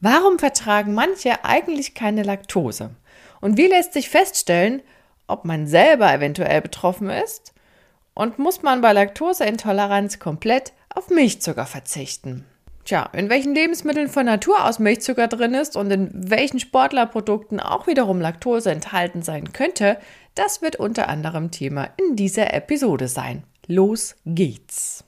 Warum vertragen manche eigentlich keine Laktose? Und wie lässt sich feststellen, ob man selber eventuell betroffen ist? Und muss man bei Laktoseintoleranz komplett auf Milchzucker verzichten? Tja, in welchen Lebensmitteln von Natur aus Milchzucker drin ist und in welchen Sportlerprodukten auch wiederum Laktose enthalten sein könnte, das wird unter anderem Thema in dieser Episode sein. Los geht's!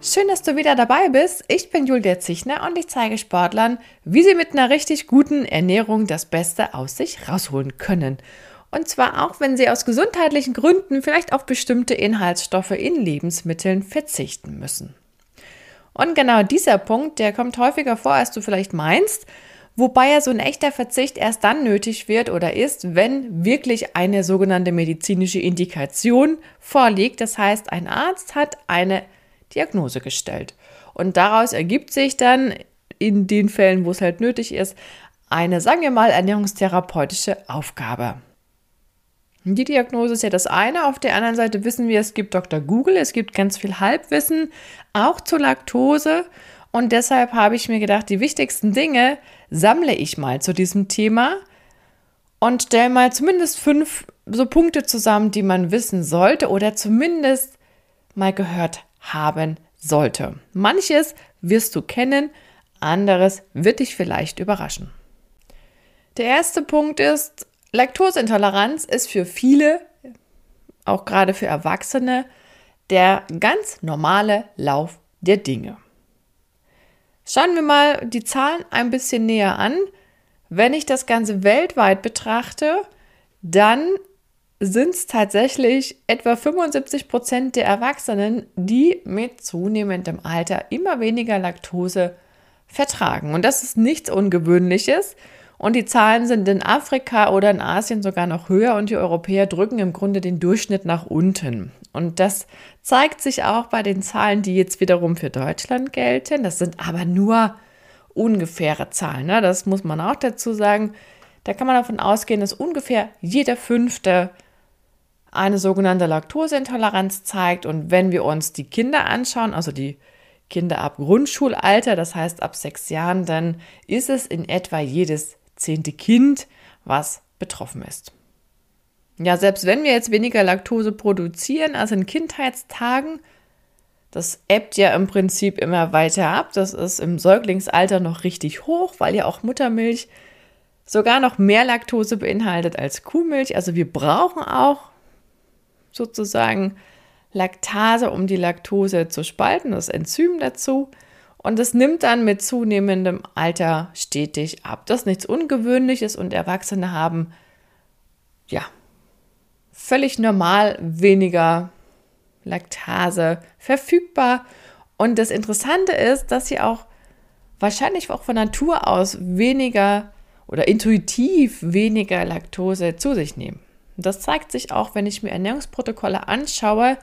Schön, dass du wieder dabei bist. Ich bin Julia Zichner und ich zeige Sportlern, wie sie mit einer richtig guten Ernährung das Beste aus sich rausholen können. Und zwar auch, wenn sie aus gesundheitlichen Gründen vielleicht auf bestimmte Inhaltsstoffe in Lebensmitteln verzichten müssen. Und genau dieser Punkt, der kommt häufiger vor, als du vielleicht meinst, wobei ja so ein echter Verzicht erst dann nötig wird oder ist, wenn wirklich eine sogenannte medizinische Indikation vorliegt. Das heißt, ein Arzt hat eine Diagnose gestellt. Und daraus ergibt sich dann in den Fällen, wo es halt nötig ist, eine, sagen wir mal, ernährungstherapeutische Aufgabe. Die Diagnose ist ja das eine. Auf der anderen Seite wissen wir, es gibt Dr. Google, es gibt ganz viel Halbwissen, auch zur Laktose. Und deshalb habe ich mir gedacht, die wichtigsten Dinge sammle ich mal zu diesem Thema und stelle mal zumindest fünf so Punkte zusammen, die man wissen sollte oder zumindest mal gehört haben sollte. Manches wirst du kennen, anderes wird dich vielleicht überraschen. Der erste Punkt ist, Laktoseintoleranz ist für viele, auch gerade für Erwachsene, der ganz normale Lauf der Dinge. Schauen wir mal die Zahlen ein bisschen näher an. Wenn ich das Ganze weltweit betrachte, dann sind es tatsächlich etwa 75 Prozent der Erwachsenen, die mit zunehmendem Alter immer weniger Laktose vertragen. Und das ist nichts Ungewöhnliches. Und die Zahlen sind in Afrika oder in Asien sogar noch höher und die Europäer drücken im Grunde den Durchschnitt nach unten. Und das zeigt sich auch bei den Zahlen, die jetzt wiederum für Deutschland gelten. Das sind aber nur ungefähre Zahlen. Ne? Das muss man auch dazu sagen. Da kann man davon ausgehen, dass ungefähr jeder fünfte eine sogenannte Laktoseintoleranz zeigt. Und wenn wir uns die Kinder anschauen, also die Kinder ab Grundschulalter, das heißt ab sechs Jahren, dann ist es in etwa jedes zehnte Kind, was betroffen ist. Ja, selbst wenn wir jetzt weniger Laktose produzieren als in Kindheitstagen, das ebbt ja im Prinzip immer weiter ab. Das ist im Säuglingsalter noch richtig hoch, weil ja auch Muttermilch sogar noch mehr Laktose beinhaltet als Kuhmilch. Also wir brauchen auch sozusagen Laktase, um die Laktose zu spalten, das Enzym dazu. Und es nimmt dann mit zunehmendem Alter stetig ab. Das ist nichts Ungewöhnliches und Erwachsene haben ja völlig normal weniger Laktase verfügbar. Und das Interessante ist, dass sie auch wahrscheinlich auch von Natur aus weniger oder intuitiv weniger Laktose zu sich nehmen. Und das zeigt sich auch, wenn ich mir Ernährungsprotokolle anschaue.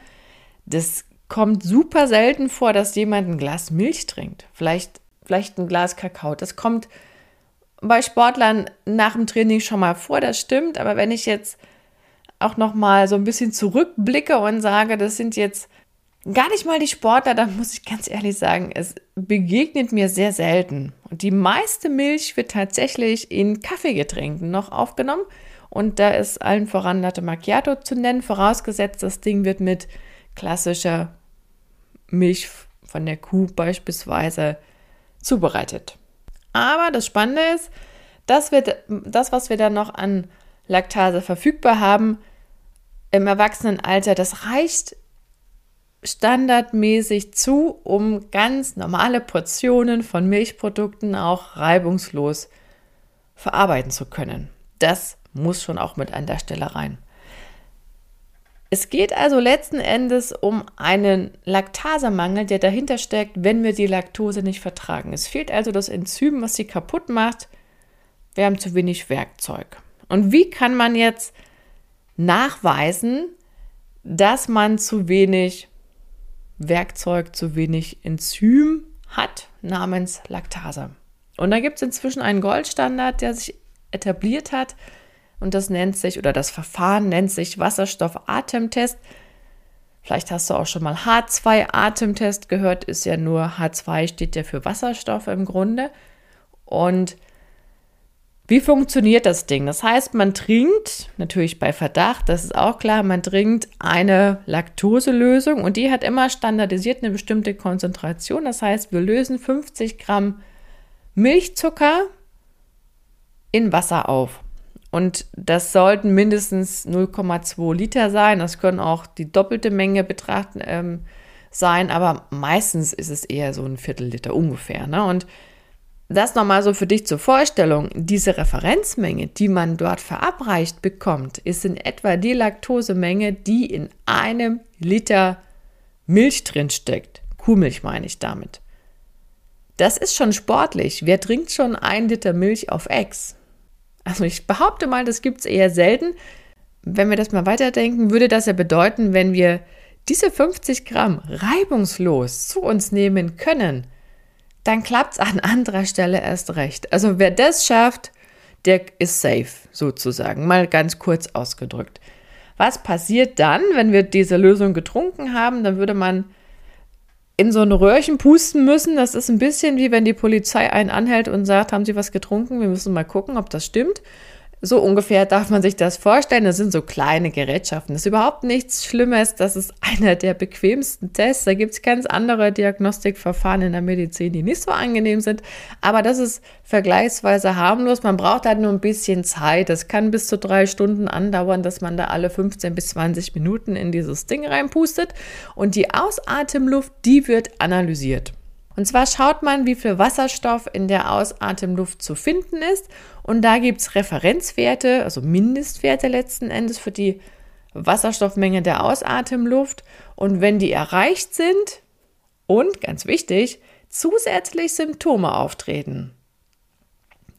Das kommt super selten vor, dass jemand ein Glas Milch trinkt. Vielleicht, vielleicht ein Glas Kakao. Das kommt bei Sportlern nach dem Training schon mal vor, das stimmt. Aber wenn ich jetzt auch noch mal so ein bisschen zurückblicke und sage, das sind jetzt gar nicht mal die Sportler, dann muss ich ganz ehrlich sagen, es begegnet mir sehr selten. Und die meiste Milch wird tatsächlich in Kaffeegetränken noch aufgenommen. Und da ist allen voran Latte Macchiato zu nennen, vorausgesetzt, das Ding wird mit klassischer Milch von der Kuh beispielsweise zubereitet. Aber das Spannende ist, das, wird, das, was wir dann noch an Laktase verfügbar haben im Erwachsenenalter, das reicht standardmäßig zu, um ganz normale Portionen von Milchprodukten auch reibungslos verarbeiten zu können. Das muss schon auch mit an der Stelle rein. Es geht also letzten Endes um einen Laktasemangel, der dahinter steckt, wenn wir die Laktose nicht vertragen. Es fehlt also das Enzym, was sie kaputt macht, wir haben zu wenig Werkzeug. Und wie kann man jetzt nachweisen, dass man zu wenig Werkzeug, zu wenig Enzym hat namens Laktase? Und da gibt es inzwischen einen Goldstandard, der sich etabliert hat. Und das nennt sich, oder das Verfahren nennt sich Wasserstoff-Atemtest. Vielleicht hast du auch schon mal H2-Atemtest gehört, ist ja nur H2 steht ja für Wasserstoff im Grunde. Und wie funktioniert das Ding? Das heißt, man trinkt, natürlich bei Verdacht, das ist auch klar, man trinkt eine Laktoselösung und die hat immer standardisiert eine bestimmte Konzentration. Das heißt, wir lösen 50 Gramm Milchzucker in Wasser auf. Und das sollten mindestens 0,2 Liter sein. Das können auch die doppelte Menge betrachten ähm, sein, aber meistens ist es eher so ein Viertel Liter ungefähr. Ne? Und das nochmal so für dich zur Vorstellung. Diese Referenzmenge, die man dort verabreicht bekommt, ist in etwa die Laktosemenge, die in einem Liter Milch drin steckt. Kuhmilch meine ich damit. Das ist schon sportlich. Wer trinkt schon ein Liter Milch auf Ex? Also ich behaupte mal, das gibt es eher selten. Wenn wir das mal weiterdenken, würde das ja bedeuten, wenn wir diese 50 Gramm reibungslos zu uns nehmen können, dann klappt es an anderer Stelle erst recht. Also wer das schafft, der ist safe, sozusagen, mal ganz kurz ausgedrückt. Was passiert dann, wenn wir diese Lösung getrunken haben? Dann würde man in so ein Röhrchen pusten müssen. Das ist ein bisschen wie wenn die Polizei einen anhält und sagt, haben Sie was getrunken? Wir müssen mal gucken, ob das stimmt. So ungefähr darf man sich das vorstellen. Das sind so kleine Gerätschaften. Das ist überhaupt nichts Schlimmes. Das ist einer der bequemsten Tests. Da gibt es ganz andere Diagnostikverfahren in der Medizin, die nicht so angenehm sind. Aber das ist vergleichsweise harmlos. Man braucht halt nur ein bisschen Zeit. Das kann bis zu drei Stunden andauern, dass man da alle 15 bis 20 Minuten in dieses Ding reinpustet. Und die Ausatemluft, die wird analysiert. Und zwar schaut man, wie viel Wasserstoff in der Ausatemluft zu finden ist. Und da gibt es Referenzwerte, also Mindestwerte letzten Endes für die Wasserstoffmenge der Ausatemluft. Und wenn die erreicht sind und, ganz wichtig, zusätzlich Symptome auftreten,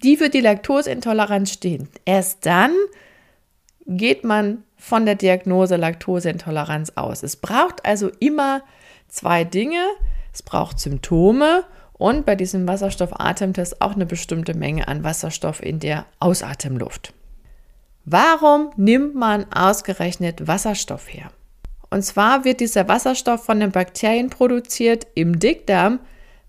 die für die Laktoseintoleranz stehen, erst dann geht man von der Diagnose Laktoseintoleranz aus. Es braucht also immer zwei Dinge es braucht Symptome und bei diesem Wasserstoffatemtest auch eine bestimmte Menge an Wasserstoff in der Ausatemluft. Warum nimmt man ausgerechnet Wasserstoff her? Und zwar wird dieser Wasserstoff von den Bakterien produziert im Dickdarm,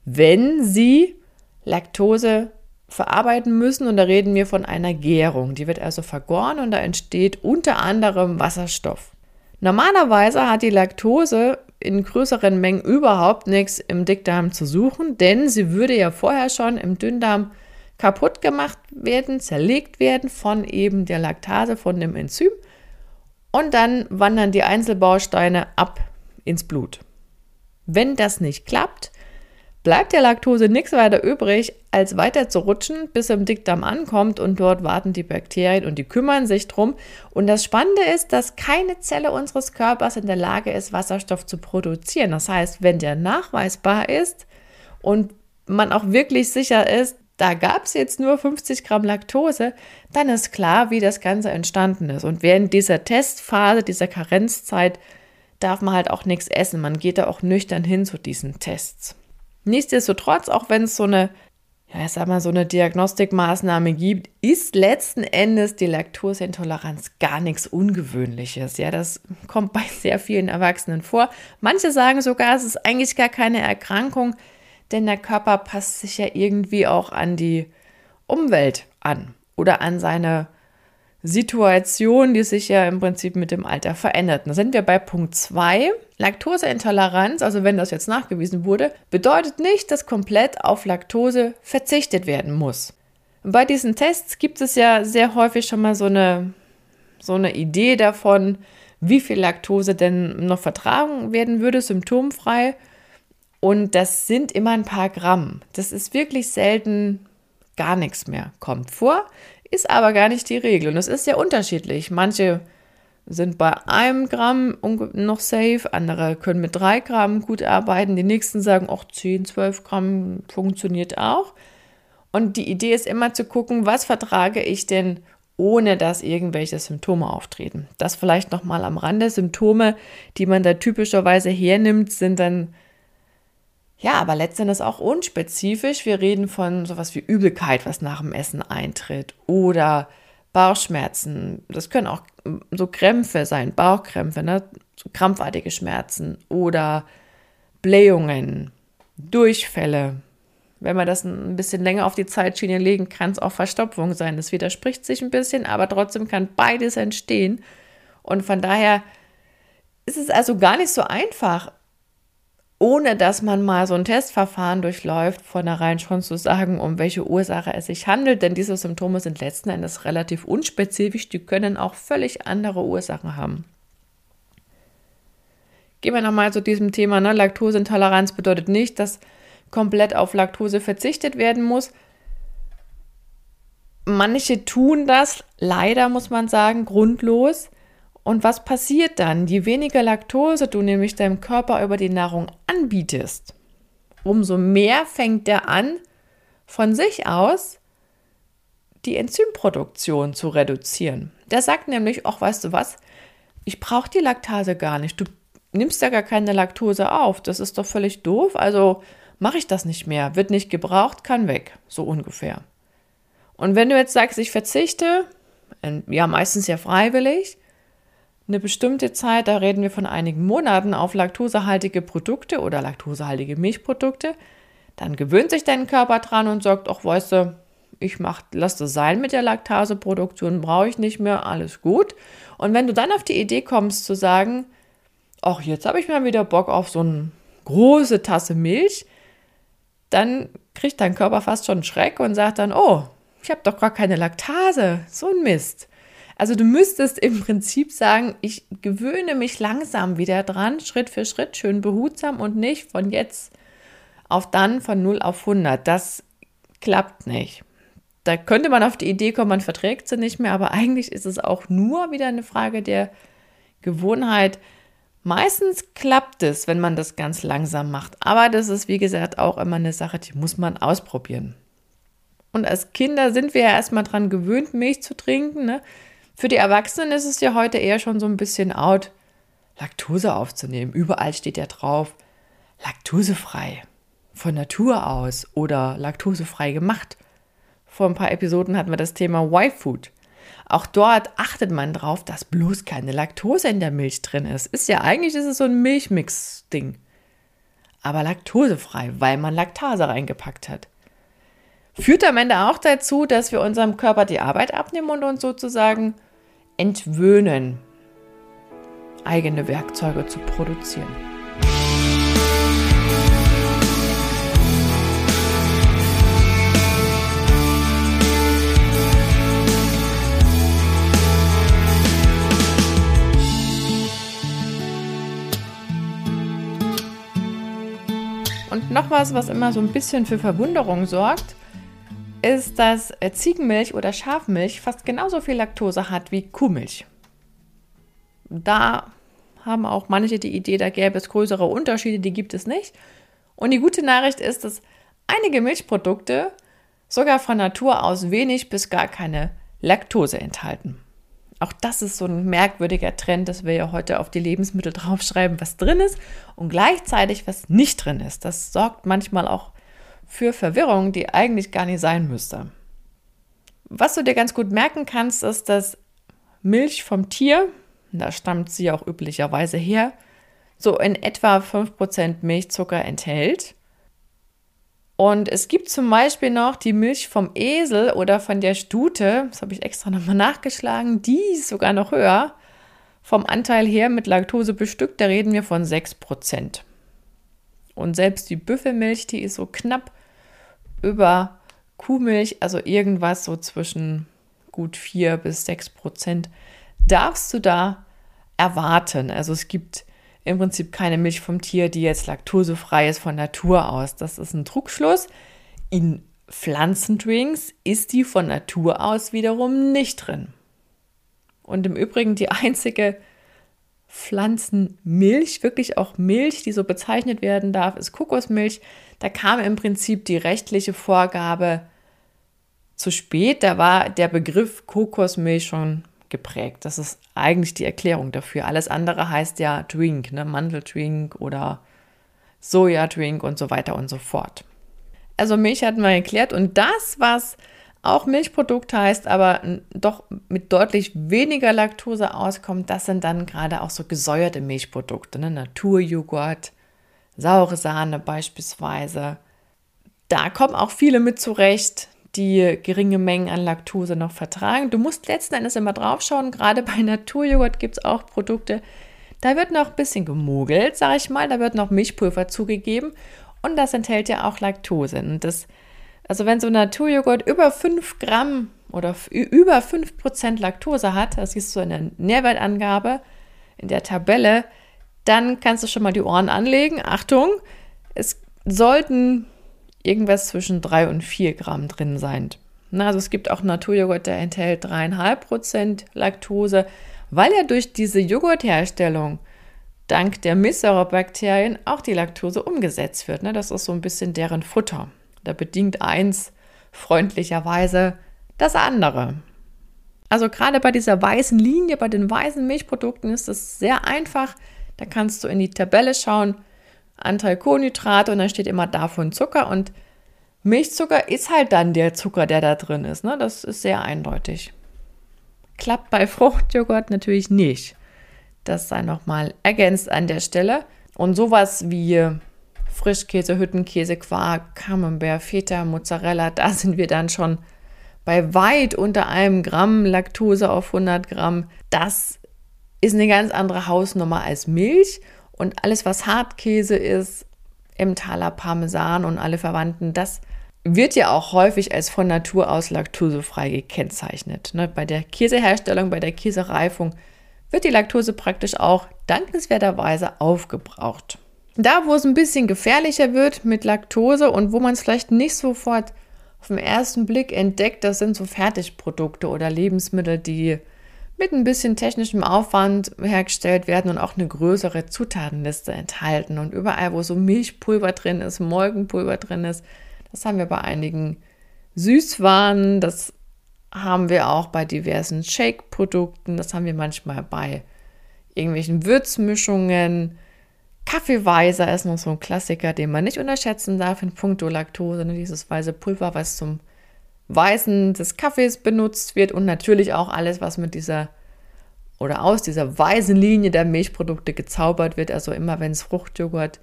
wenn sie Laktose verarbeiten müssen. Und da reden wir von einer Gärung. Die wird also vergoren und da entsteht unter anderem Wasserstoff. Normalerweise hat die Laktose in größeren Mengen überhaupt nichts im Dickdarm zu suchen, denn sie würde ja vorher schon im Dünndarm kaputt gemacht werden, zerlegt werden von eben der Laktase, von dem Enzym. Und dann wandern die Einzelbausteine ab ins Blut. Wenn das nicht klappt, bleibt der Laktose nichts weiter übrig, als weiter zu rutschen, bis er im Dickdarm ankommt und dort warten die Bakterien und die kümmern sich drum. Und das Spannende ist, dass keine Zelle unseres Körpers in der Lage ist, Wasserstoff zu produzieren. Das heißt, wenn der nachweisbar ist und man auch wirklich sicher ist, da gab es jetzt nur 50 Gramm Laktose, dann ist klar, wie das Ganze entstanden ist. Und während dieser Testphase, dieser Karenzzeit, darf man halt auch nichts essen. Man geht da auch nüchtern hin zu diesen Tests. Nichtsdestotrotz, auch wenn es so eine, ja, ich sag mal, so eine Diagnostikmaßnahme gibt, ist letzten Endes die Laktoseintoleranz gar nichts Ungewöhnliches. Ja, das kommt bei sehr vielen Erwachsenen vor. Manche sagen sogar, es ist eigentlich gar keine Erkrankung, denn der Körper passt sich ja irgendwie auch an die Umwelt an oder an seine Situation, die sich ja im Prinzip mit dem Alter verändert. Da sind wir bei Punkt 2. Laktoseintoleranz, also wenn das jetzt nachgewiesen wurde, bedeutet nicht, dass komplett auf Laktose verzichtet werden muss. Bei diesen Tests gibt es ja sehr häufig schon mal so eine, so eine Idee davon, wie viel Laktose denn noch vertragen werden würde, symptomfrei. Und das sind immer ein paar Gramm. Das ist wirklich selten gar nichts mehr. Kommt vor. Ist aber gar nicht die Regel und es ist sehr unterschiedlich. Manche sind bei einem Gramm noch safe, andere können mit drei Gramm gut arbeiten. Die nächsten sagen auch 10, 12 Gramm funktioniert auch. Und die Idee ist immer zu gucken, was vertrage ich denn, ohne dass irgendwelche Symptome auftreten. Das vielleicht nochmal am Rande. Symptome, die man da typischerweise hernimmt, sind dann ja, aber letztendlich auch unspezifisch. Wir reden von sowas wie Übelkeit, was nach dem Essen eintritt oder Bauchschmerzen. Das können auch so Krämpfe sein, Bauchkrämpfe, ne? so krampfartige Schmerzen oder Blähungen, Durchfälle, wenn man das ein bisschen länger auf die Zeitschiene legen, kann es auch Verstopfung sein. Das widerspricht sich ein bisschen, aber trotzdem kann beides entstehen. Und von daher ist es also gar nicht so einfach, ohne dass man mal so ein Testverfahren durchläuft, vornherein schon zu sagen, um welche Ursache es sich handelt. Denn diese Symptome sind letzten Endes relativ unspezifisch. Die können auch völlig andere Ursachen haben. Gehen wir nochmal zu diesem Thema. Ne? Laktoseintoleranz bedeutet nicht, dass komplett auf Laktose verzichtet werden muss. Manche tun das, leider muss man sagen, grundlos. Und was passiert dann? Je weniger Laktose du nämlich deinem Körper über die Nahrung anbietest, umso mehr fängt der an, von sich aus die Enzymproduktion zu reduzieren. Der sagt nämlich, ach, weißt du was, ich brauche die Laktase gar nicht. Du nimmst ja gar keine Laktose auf. Das ist doch völlig doof. Also mache ich das nicht mehr, wird nicht gebraucht, kann weg, so ungefähr. Und wenn du jetzt sagst, ich verzichte, ja meistens ja freiwillig, eine bestimmte Zeit, da reden wir von einigen Monaten, auf laktosehaltige Produkte oder laktosehaltige Milchprodukte, dann gewöhnt sich dein Körper dran und sagt, ach weißt du, ich mach, lass das sein mit der Laktaseproduktion, brauche ich nicht mehr, alles gut. Und wenn du dann auf die Idee kommst zu sagen, ach jetzt habe ich mal wieder Bock auf so eine große Tasse Milch, dann kriegt dein Körper fast schon Schreck und sagt dann, oh, ich habe doch gar keine Laktase. So ein Mist. Also du müsstest im Prinzip sagen, ich gewöhne mich langsam wieder dran, Schritt für Schritt, schön behutsam und nicht von jetzt auf dann von 0 auf 100. Das klappt nicht. Da könnte man auf die Idee kommen, man verträgt sie nicht mehr, aber eigentlich ist es auch nur wieder eine Frage der Gewohnheit, Meistens klappt es, wenn man das ganz langsam macht. Aber das ist, wie gesagt, auch immer eine Sache, die muss man ausprobieren. Und als Kinder sind wir ja erstmal dran gewöhnt, Milch zu trinken. Ne? Für die Erwachsenen ist es ja heute eher schon so ein bisschen out, Laktose aufzunehmen. Überall steht ja drauf, laktosefrei. Von Natur aus oder laktosefrei gemacht. Vor ein paar Episoden hatten wir das Thema Y-Food. Auch dort achtet man drauf, dass bloß keine Laktose in der Milch drin ist. Ist ja eigentlich ist es so ein Milchmix-Ding. Aber laktosefrei, weil man Laktase reingepackt hat. Führt am Ende auch dazu, dass wir unserem Körper die Arbeit abnehmen und uns sozusagen entwöhnen, eigene Werkzeuge zu produzieren. Und noch was, was immer so ein bisschen für Verwunderung sorgt, ist, dass äh, Ziegenmilch oder Schafmilch fast genauso viel Laktose hat wie Kuhmilch. Da haben auch manche die Idee, da gäbe es größere Unterschiede, die gibt es nicht. Und die gute Nachricht ist, dass einige Milchprodukte sogar von Natur aus wenig bis gar keine Laktose enthalten. Auch das ist so ein merkwürdiger Trend, dass wir ja heute auf die Lebensmittel draufschreiben, was drin ist und gleichzeitig was nicht drin ist. Das sorgt manchmal auch für Verwirrung, die eigentlich gar nicht sein müsste. Was du dir ganz gut merken kannst, ist, dass Milch vom Tier, da stammt sie auch üblicherweise her, so in etwa 5% Milchzucker enthält. Und es gibt zum Beispiel noch die Milch vom Esel oder von der Stute, das habe ich extra nochmal nachgeschlagen, die ist sogar noch höher. Vom Anteil her mit Laktose bestückt, da reden wir von 6%. Und selbst die Büffelmilch, die ist so knapp über Kuhmilch, also irgendwas so zwischen gut 4 bis 6% darfst du da erwarten. Also es gibt im Prinzip keine Milch vom Tier, die jetzt laktosefrei ist von Natur aus. Das ist ein Druckschluss. In Pflanzendrinks ist die von Natur aus wiederum nicht drin. Und im Übrigen die einzige Pflanzenmilch, wirklich auch Milch, die so bezeichnet werden darf, ist Kokosmilch. Da kam im Prinzip die rechtliche Vorgabe zu spät. Da war der Begriff Kokosmilch schon geprägt. Das ist eigentlich die Erklärung dafür. Alles andere heißt ja Drink, ne? Mandeldrink oder Sojadrink und so weiter und so fort. Also Milch hatten wir erklärt und das, was auch Milchprodukt heißt, aber doch mit deutlich weniger Laktose auskommt, das sind dann gerade auch so gesäuerte Milchprodukte, ne? Naturjoghurt, saure Sahne beispielsweise. Da kommen auch viele mit zurecht, die geringe Mengen an Laktose noch vertragen. Du musst letzten Endes immer drauf schauen, gerade bei Naturjoghurt gibt es auch Produkte, da wird noch ein bisschen gemogelt, sage ich mal, da wird noch Milchpulver zugegeben und das enthält ja auch Laktose. Und das, also wenn so ein Naturjoghurt über 5 Gramm oder über 5 Prozent Laktose hat, das du in der Nährwertangabe, in der Tabelle, dann kannst du schon mal die Ohren anlegen. Achtung, es sollten irgendwas zwischen 3 und 4 Gramm drin sein. Na, also es gibt auch Naturjoghurt, der enthält 3,5 Prozent Laktose, weil ja durch diese Joghurtherstellung dank der Milchsäurebakterien auch die Laktose umgesetzt wird. Ne? Das ist so ein bisschen deren Futter. Da bedingt eins freundlicherweise das andere. Also gerade bei dieser weißen Linie, bei den weißen Milchprodukten ist es sehr einfach. Da kannst du in die Tabelle schauen, Anteil Kohlenhydrate und dann steht immer davon Zucker und Milchzucker ist halt dann der Zucker, der da drin ist. Ne? Das ist sehr eindeutig. Klappt bei Fruchtjoghurt natürlich nicht. Das sei nochmal ergänzt an der Stelle. Und sowas wie Frischkäse, Hüttenkäse, Quark, Camembert, Feta, Mozzarella, da sind wir dann schon bei weit unter einem Gramm Laktose auf 100 Gramm. Das ist eine ganz andere Hausnummer als Milch. Und alles, was Hartkäse ist, Emmentaler Parmesan und alle Verwandten, das wird ja auch häufig als von Natur aus laktosefrei gekennzeichnet. Ne? Bei der Käseherstellung, bei der Käsereifung wird die Laktose praktisch auch dankenswerterweise aufgebraucht. Da, wo es ein bisschen gefährlicher wird mit Laktose und wo man es vielleicht nicht sofort auf den ersten Blick entdeckt, das sind so Fertigprodukte oder Lebensmittel, die mit ein bisschen technischem Aufwand hergestellt werden und auch eine größere Zutatenliste enthalten. Und überall, wo so Milchpulver drin ist, Molkenpulver drin ist, das haben wir bei einigen Süßwaren, das haben wir auch bei diversen Shake-Produkten, das haben wir manchmal bei irgendwelchen Würzmischungen. Kaffeeweiser ist noch so ein Klassiker, den man nicht unterschätzen darf in puncto Laktose, ne? dieses weiße Pulver, was zum Weißen des Kaffees benutzt wird und natürlich auch alles, was mit dieser oder aus dieser weißen Linie der Milchprodukte gezaubert wird. Also immer wenn es Fruchtjoghurt,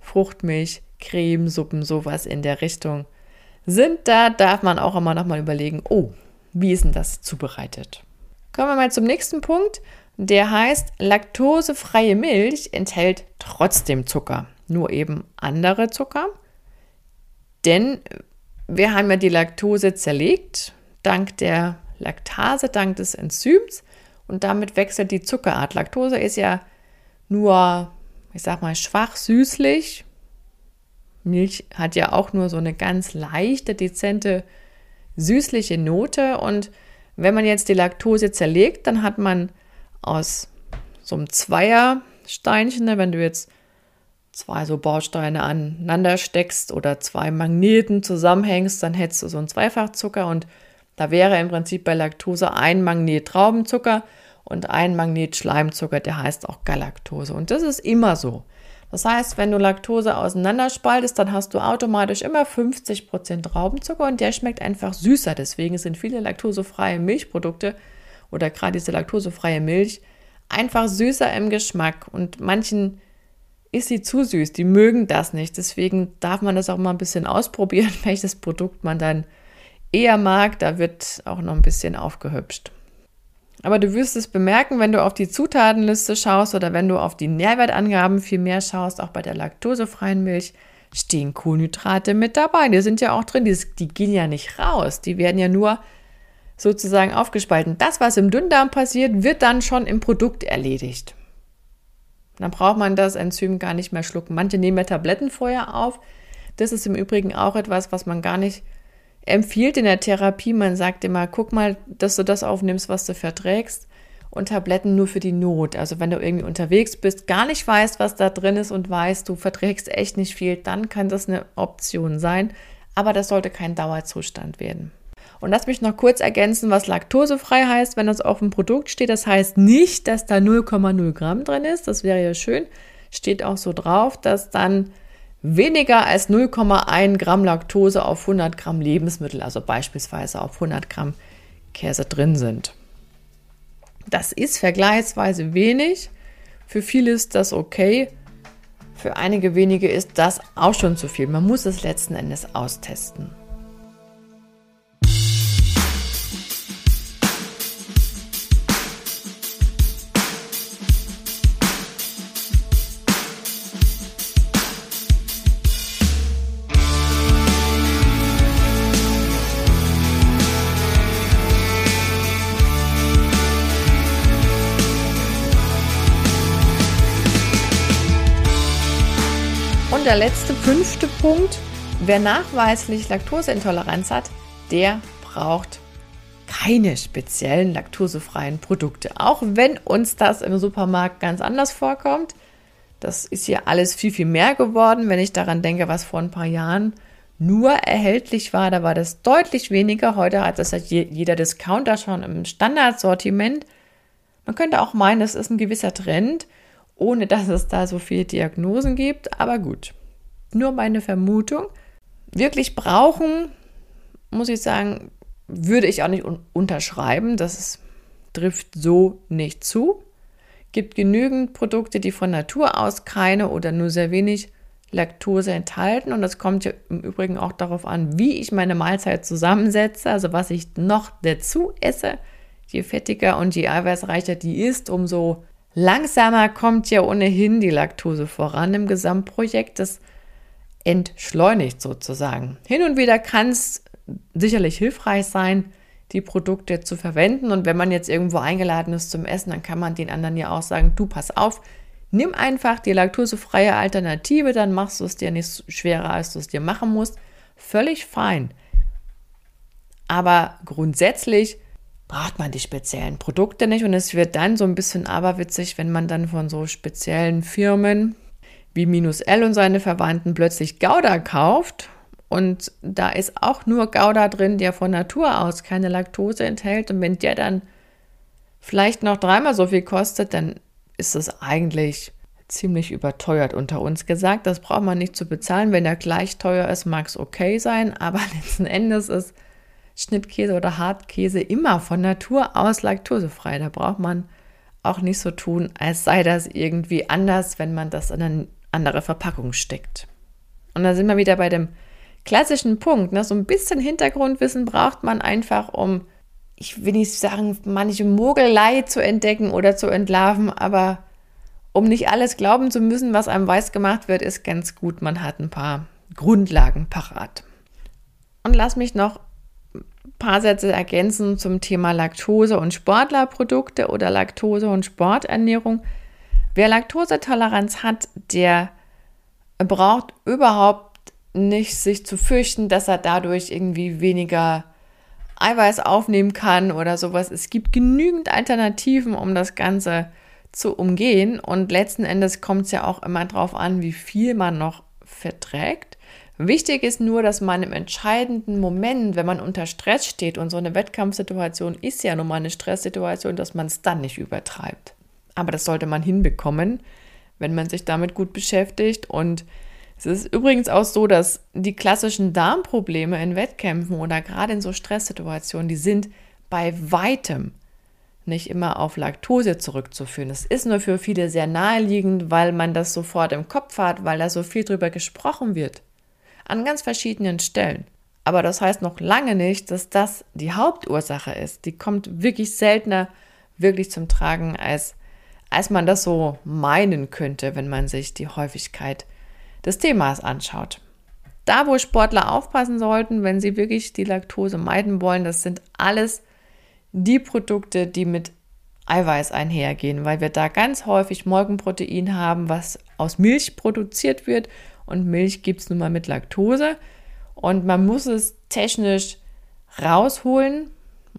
Fruchtmilch, Cremesuppen, sowas in der Richtung sind, da darf man auch immer noch mal überlegen, oh, wie ist denn das zubereitet? Kommen wir mal zum nächsten Punkt. Der heißt, laktosefreie Milch enthält trotzdem Zucker, nur eben andere Zucker. Denn wir haben ja die Laktose zerlegt, dank der Laktase, dank des Enzyms und damit wechselt die Zuckerart. Laktose ist ja nur, ich sag mal, schwach süßlich, Milch hat ja auch nur so eine ganz leichte, dezente, süßliche Note. Und wenn man jetzt die Laktose zerlegt, dann hat man aus so einem Zweiersteinchen, ne, wenn du jetzt zwei so Bausteine aneinander steckst oder zwei Magneten zusammenhängst, dann hättest du so einen Zweifachzucker und da wäre im Prinzip bei Laktose ein Magnet Traubenzucker und ein Magnet Schleimzucker, der heißt auch Galaktose. Und das ist immer so. Das heißt, wenn du Laktose auseinanderspaltest, dann hast du automatisch immer 50% Traubenzucker und der schmeckt einfach süßer. Deswegen sind viele laktosefreie Milchprodukte oder gerade diese laktosefreie Milch einfach süßer im Geschmack und manchen ist sie zu süß, die mögen das nicht. Deswegen darf man das auch mal ein bisschen ausprobieren, welches Produkt man dann eher mag. Da wird auch noch ein bisschen aufgehübscht. Aber du wirst es bemerken, wenn du auf die Zutatenliste schaust oder wenn du auf die Nährwertangaben viel mehr schaust, auch bei der laktosefreien Milch, stehen Kohlenhydrate mit dabei. Die sind ja auch drin, die, die gehen ja nicht raus, die werden ja nur sozusagen aufgespalten. Das, was im Dünndarm passiert, wird dann schon im Produkt erledigt. Dann braucht man das Enzym gar nicht mehr schlucken. Manche nehmen ja Tabletten vorher auf. Das ist im Übrigen auch etwas, was man gar nicht empfiehlt in der Therapie, man sagt immer, guck mal, dass du das aufnimmst, was du verträgst und Tabletten nur für die Not. Also wenn du irgendwie unterwegs bist, gar nicht weißt, was da drin ist und weißt, du verträgst echt nicht viel, dann kann das eine Option sein, aber das sollte kein Dauerzustand werden. Und lass mich noch kurz ergänzen, was laktosefrei heißt, wenn das auf dem Produkt steht. Das heißt nicht, dass da 0,0 Gramm drin ist. Das wäre ja schön. Steht auch so drauf, dass dann weniger als 0,1 Gramm Laktose auf 100 Gramm Lebensmittel, also beispielsweise auf 100 Gramm Käse drin sind. Das ist vergleichsweise wenig. Für viele ist das okay. Für einige wenige ist das auch schon zu viel. Man muss es letzten Endes austesten. Der letzte, fünfte Punkt. Wer nachweislich Laktoseintoleranz hat, der braucht keine speziellen laktosefreien Produkte. Auch wenn uns das im Supermarkt ganz anders vorkommt. Das ist hier alles viel, viel mehr geworden, wenn ich daran denke, was vor ein paar Jahren nur erhältlich war. Da war das deutlich weniger. Heute hat das jeder Discounter schon im Standardsortiment. Man könnte auch meinen, es ist ein gewisser Trend ohne dass es da so viele Diagnosen gibt. Aber gut, nur meine Vermutung. Wirklich brauchen, muss ich sagen, würde ich auch nicht un unterschreiben. Das trifft so nicht zu. Gibt genügend Produkte, die von Natur aus keine oder nur sehr wenig Laktose enthalten. Und das kommt ja im Übrigen auch darauf an, wie ich meine Mahlzeit zusammensetze, also was ich noch dazu esse. Je fettiger und je eiweißreicher die ist, umso Langsamer kommt ja ohnehin die Laktose voran im Gesamtprojekt. Das entschleunigt sozusagen. Hin und wieder kann es sicherlich hilfreich sein, die Produkte zu verwenden. Und wenn man jetzt irgendwo eingeladen ist zum Essen, dann kann man den anderen ja auch sagen, du pass auf, nimm einfach die laktosefreie Alternative, dann machst du es dir nicht schwerer, als du es dir machen musst. Völlig fein. Aber grundsätzlich braucht man die speziellen Produkte nicht. Und es wird dann so ein bisschen aberwitzig, wenn man dann von so speziellen Firmen wie Minus L und seine Verwandten plötzlich Gouda kauft. Und da ist auch nur Gouda drin, der von Natur aus keine Laktose enthält. Und wenn der dann vielleicht noch dreimal so viel kostet, dann ist es eigentlich ziemlich überteuert unter uns gesagt. Das braucht man nicht zu bezahlen. Wenn er gleich teuer ist, mag es okay sein, aber letzten Endes ist Schnittkäse oder Hartkäse immer von Natur aus laktosefrei. Da braucht man auch nicht so tun, als sei das irgendwie anders, wenn man das in eine andere Verpackung steckt. Und da sind wir wieder bei dem klassischen Punkt. Ne? So ein bisschen Hintergrundwissen braucht man einfach, um, ich will nicht sagen, manche Mogelei zu entdecken oder zu entlarven, aber um nicht alles glauben zu müssen, was einem weiß gemacht wird, ist ganz gut. Man hat ein paar Grundlagen parat. Und lass mich noch paar Sätze ergänzen zum Thema Laktose und Sportlerprodukte oder Laktose und Sporternährung. Wer Laktosetoleranz hat, der braucht überhaupt nicht sich zu fürchten, dass er dadurch irgendwie weniger Eiweiß aufnehmen kann oder sowas. Es gibt genügend Alternativen, um das Ganze zu umgehen. Und letzten Endes kommt es ja auch immer darauf an, wie viel man noch verträgt. Wichtig ist nur, dass man im entscheidenden Moment, wenn man unter Stress steht und so eine Wettkampfsituation ist ja nun mal eine Stresssituation, dass man es dann nicht übertreibt. Aber das sollte man hinbekommen, wenn man sich damit gut beschäftigt. Und es ist übrigens auch so, dass die klassischen Darmprobleme in Wettkämpfen oder gerade in so Stresssituationen, die sind bei weitem nicht immer auf Laktose zurückzuführen. Es ist nur für viele sehr naheliegend, weil man das sofort im Kopf hat, weil da so viel drüber gesprochen wird an ganz verschiedenen Stellen. Aber das heißt noch lange nicht, dass das die Hauptursache ist. Die kommt wirklich seltener wirklich zum Tragen, als, als man das so meinen könnte, wenn man sich die Häufigkeit des Themas anschaut. Da, wo Sportler aufpassen sollten, wenn sie wirklich die Laktose meiden wollen, das sind alles die Produkte, die mit Eiweiß einhergehen, weil wir da ganz häufig Molkenprotein haben, was aus Milch produziert wird und Milch gibt es nun mal mit Laktose. Und man muss es technisch rausholen.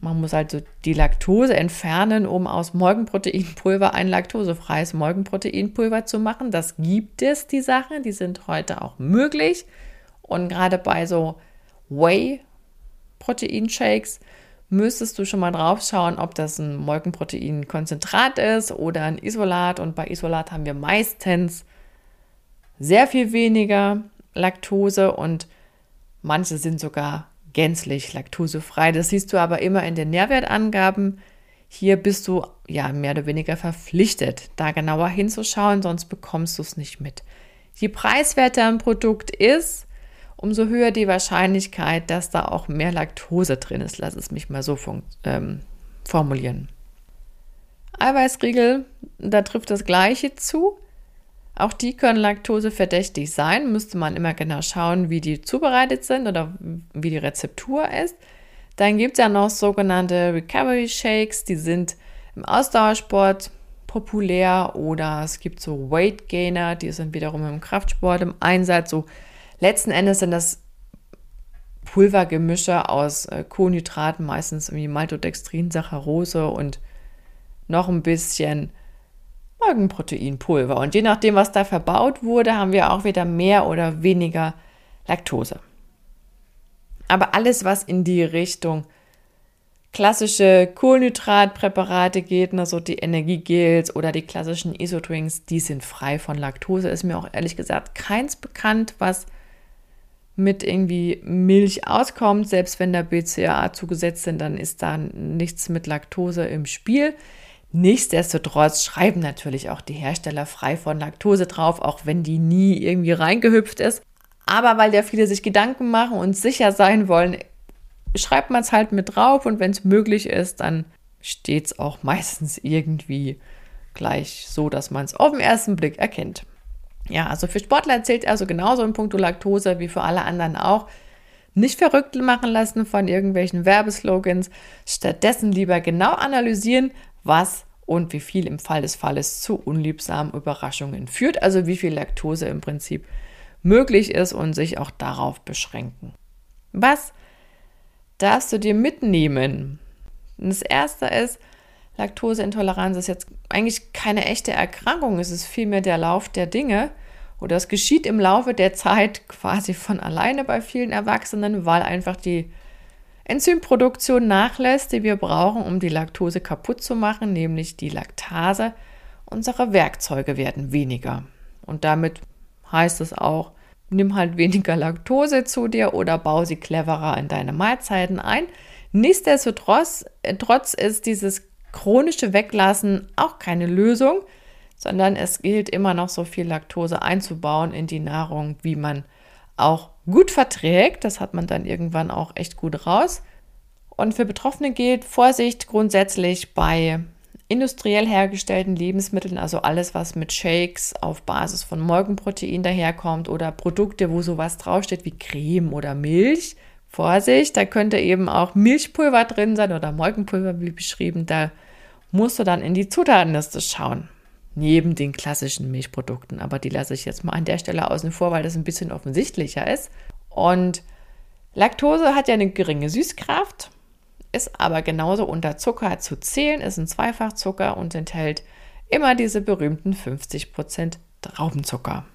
Man muss also die Laktose entfernen, um aus Molkenproteinpulver ein laktosefreies Molkenproteinpulver zu machen. Das gibt es, die Sachen. Die sind heute auch möglich. Und gerade bei so Whey Molkenproteinshakes müsstest du schon mal drauf schauen, ob das ein Molkenproteinkonzentrat ist oder ein Isolat. Und bei Isolat haben wir meistens sehr viel weniger Laktose und manche sind sogar gänzlich laktosefrei. Das siehst du aber immer in den Nährwertangaben. Hier bist du ja mehr oder weniger verpflichtet, da genauer hinzuschauen, sonst bekommst du es nicht mit. Je preiswerter ein Produkt ist, umso höher die Wahrscheinlichkeit, dass da auch mehr Laktose drin ist. Lass es mich mal so ähm, formulieren. Eiweißriegel, da trifft das Gleiche zu. Auch die können laktoseverdächtig sein. Müsste man immer genau schauen, wie die zubereitet sind oder wie die Rezeptur ist. Dann gibt es ja noch sogenannte Recovery Shakes, die sind im Ausdauersport populär oder es gibt so Weight Gainer, die sind wiederum im Kraftsport im Einsatz. So Letzten Endes sind das Pulvergemische aus äh, Kohlenhydraten, meistens irgendwie Maltodextrin, Saccharose und noch ein bisschen Magenproteinpulver. Und je nachdem, was da verbaut wurde, haben wir auch wieder mehr oder weniger Laktose. Aber alles, was in die Richtung klassische Kohlenhydratpräparate geht, also die Energiegels oder die klassischen Isodrinks, die sind frei von Laktose. Ist mir auch ehrlich gesagt keins bekannt, was mit irgendwie Milch auskommt, selbst wenn da BCAA zugesetzt sind, dann ist da nichts mit Laktose im Spiel. Nichtsdestotrotz schreiben natürlich auch die Hersteller frei von Laktose drauf, auch wenn die nie irgendwie reingehüpft ist. Aber weil ja viele sich Gedanken machen und sicher sein wollen, schreibt man es halt mit drauf und wenn es möglich ist, dann steht es auch meistens irgendwie gleich so, dass man es auf den ersten Blick erkennt. Ja, also für Sportler zählt also genauso in puncto Laktose wie für alle anderen auch. Nicht verrückt machen lassen von irgendwelchen Werbeslogans, stattdessen lieber genau analysieren, was und wie viel im Fall des Falles zu unliebsamen Überraschungen führt, also wie viel Laktose im Prinzip möglich ist und sich auch darauf beschränken. Was darfst du dir mitnehmen? das erste ist, Laktoseintoleranz ist jetzt eigentlich keine echte Erkrankung, es ist vielmehr der Lauf der Dinge. Oder es geschieht im Laufe der Zeit quasi von alleine bei vielen Erwachsenen, weil einfach die Enzymproduktion nachlässt, die wir brauchen, um die Laktose kaputt zu machen, nämlich die Laktase. Unsere Werkzeuge werden weniger. Und damit heißt es auch, nimm halt weniger Laktose zu dir oder bau sie cleverer in deine Mahlzeiten ein. Nichtsdestotrotz trotz ist dieses chronische Weglassen auch keine Lösung, sondern es gilt immer noch so viel Laktose einzubauen in die Nahrung, wie man auch gut verträgt. Das hat man dann irgendwann auch echt gut raus. Und für Betroffene gilt Vorsicht grundsätzlich bei industriell hergestellten Lebensmitteln, also alles, was mit Shakes auf Basis von Molkenprotein daherkommt oder Produkte, wo sowas draufsteht wie Creme oder Milch. Vorsicht, da könnte eben auch Milchpulver drin sein oder Molkenpulver, wie beschrieben. Da musst du dann in die Zutatenliste schauen. Neben den klassischen Milchprodukten. Aber die lasse ich jetzt mal an der Stelle außen vor, weil das ein bisschen offensichtlicher ist. Und Laktose hat ja eine geringe Süßkraft, ist aber genauso unter Zucker zu zählen, ist ein Zweifachzucker und enthält immer diese berühmten 50% Traubenzucker.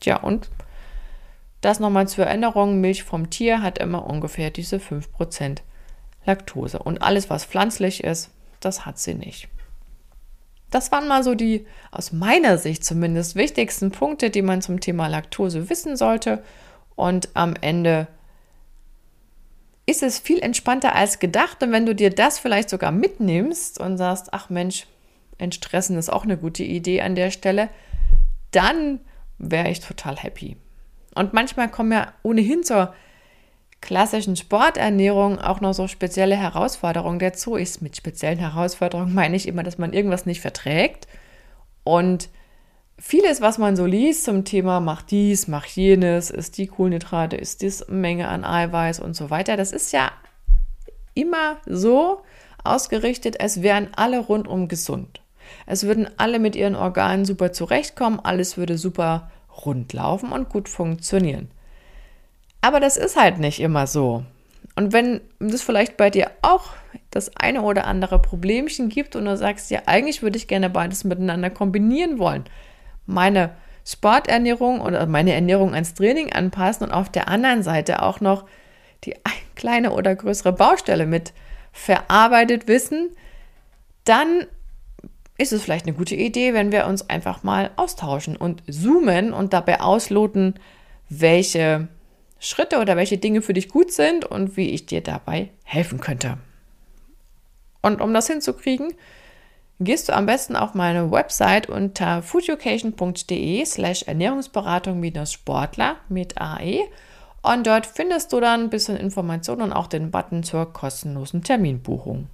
Tja, und das nochmal zur Erinnerung, Milch vom Tier hat immer ungefähr diese 5% Laktose. Und alles, was pflanzlich ist, das hat sie nicht. Das waren mal so die, aus meiner Sicht zumindest, wichtigsten Punkte, die man zum Thema Laktose wissen sollte. Und am Ende ist es viel entspannter als gedacht. Und wenn du dir das vielleicht sogar mitnimmst und sagst, ach Mensch, entstressen ist auch eine gute Idee an der Stelle, dann wäre ich total happy. Und manchmal kommen ja ohnehin zur klassischen Sporternährung auch noch so spezielle Herausforderungen dazu. Ich, mit speziellen Herausforderungen meine ich immer, dass man irgendwas nicht verträgt. Und vieles, was man so liest zum Thema mach dies, mach jenes, ist die Kohlenhydrate, ist dies Menge an Eiweiß und so weiter, das ist ja immer so ausgerichtet, als wären alle rundum gesund. Es würden alle mit ihren Organen super zurechtkommen, alles würde super rund laufen und gut funktionieren. Aber das ist halt nicht immer so. Und wenn das vielleicht bei dir auch das eine oder andere Problemchen gibt und du sagst, ja, eigentlich würde ich gerne beides miteinander kombinieren wollen, meine Sporternährung oder meine Ernährung ans Training anpassen und auf der anderen Seite auch noch die kleine oder größere Baustelle mit verarbeitet wissen, dann ist es vielleicht eine gute Idee, wenn wir uns einfach mal austauschen und zoomen und dabei ausloten, welche Schritte oder welche Dinge für dich gut sind und wie ich dir dabei helfen könnte. Und um das hinzukriegen, gehst du am besten auf meine Website unter foodeducation.de slash Ernährungsberatung-Sportler mit AE und dort findest du dann ein bisschen Informationen und auch den Button zur kostenlosen Terminbuchung.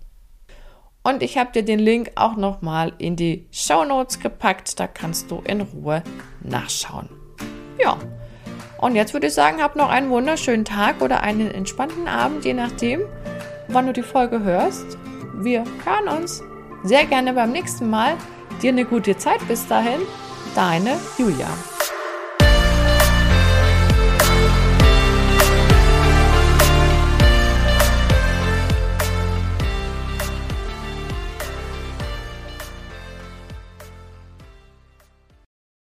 Und ich habe dir den Link auch nochmal in die Show Notes gepackt, da kannst du in Ruhe nachschauen. Ja, und jetzt würde ich sagen, hab noch einen wunderschönen Tag oder einen entspannten Abend, je nachdem, wann du die Folge hörst. Wir hören uns sehr gerne beim nächsten Mal. Dir eine gute Zeit bis dahin. Deine Julia.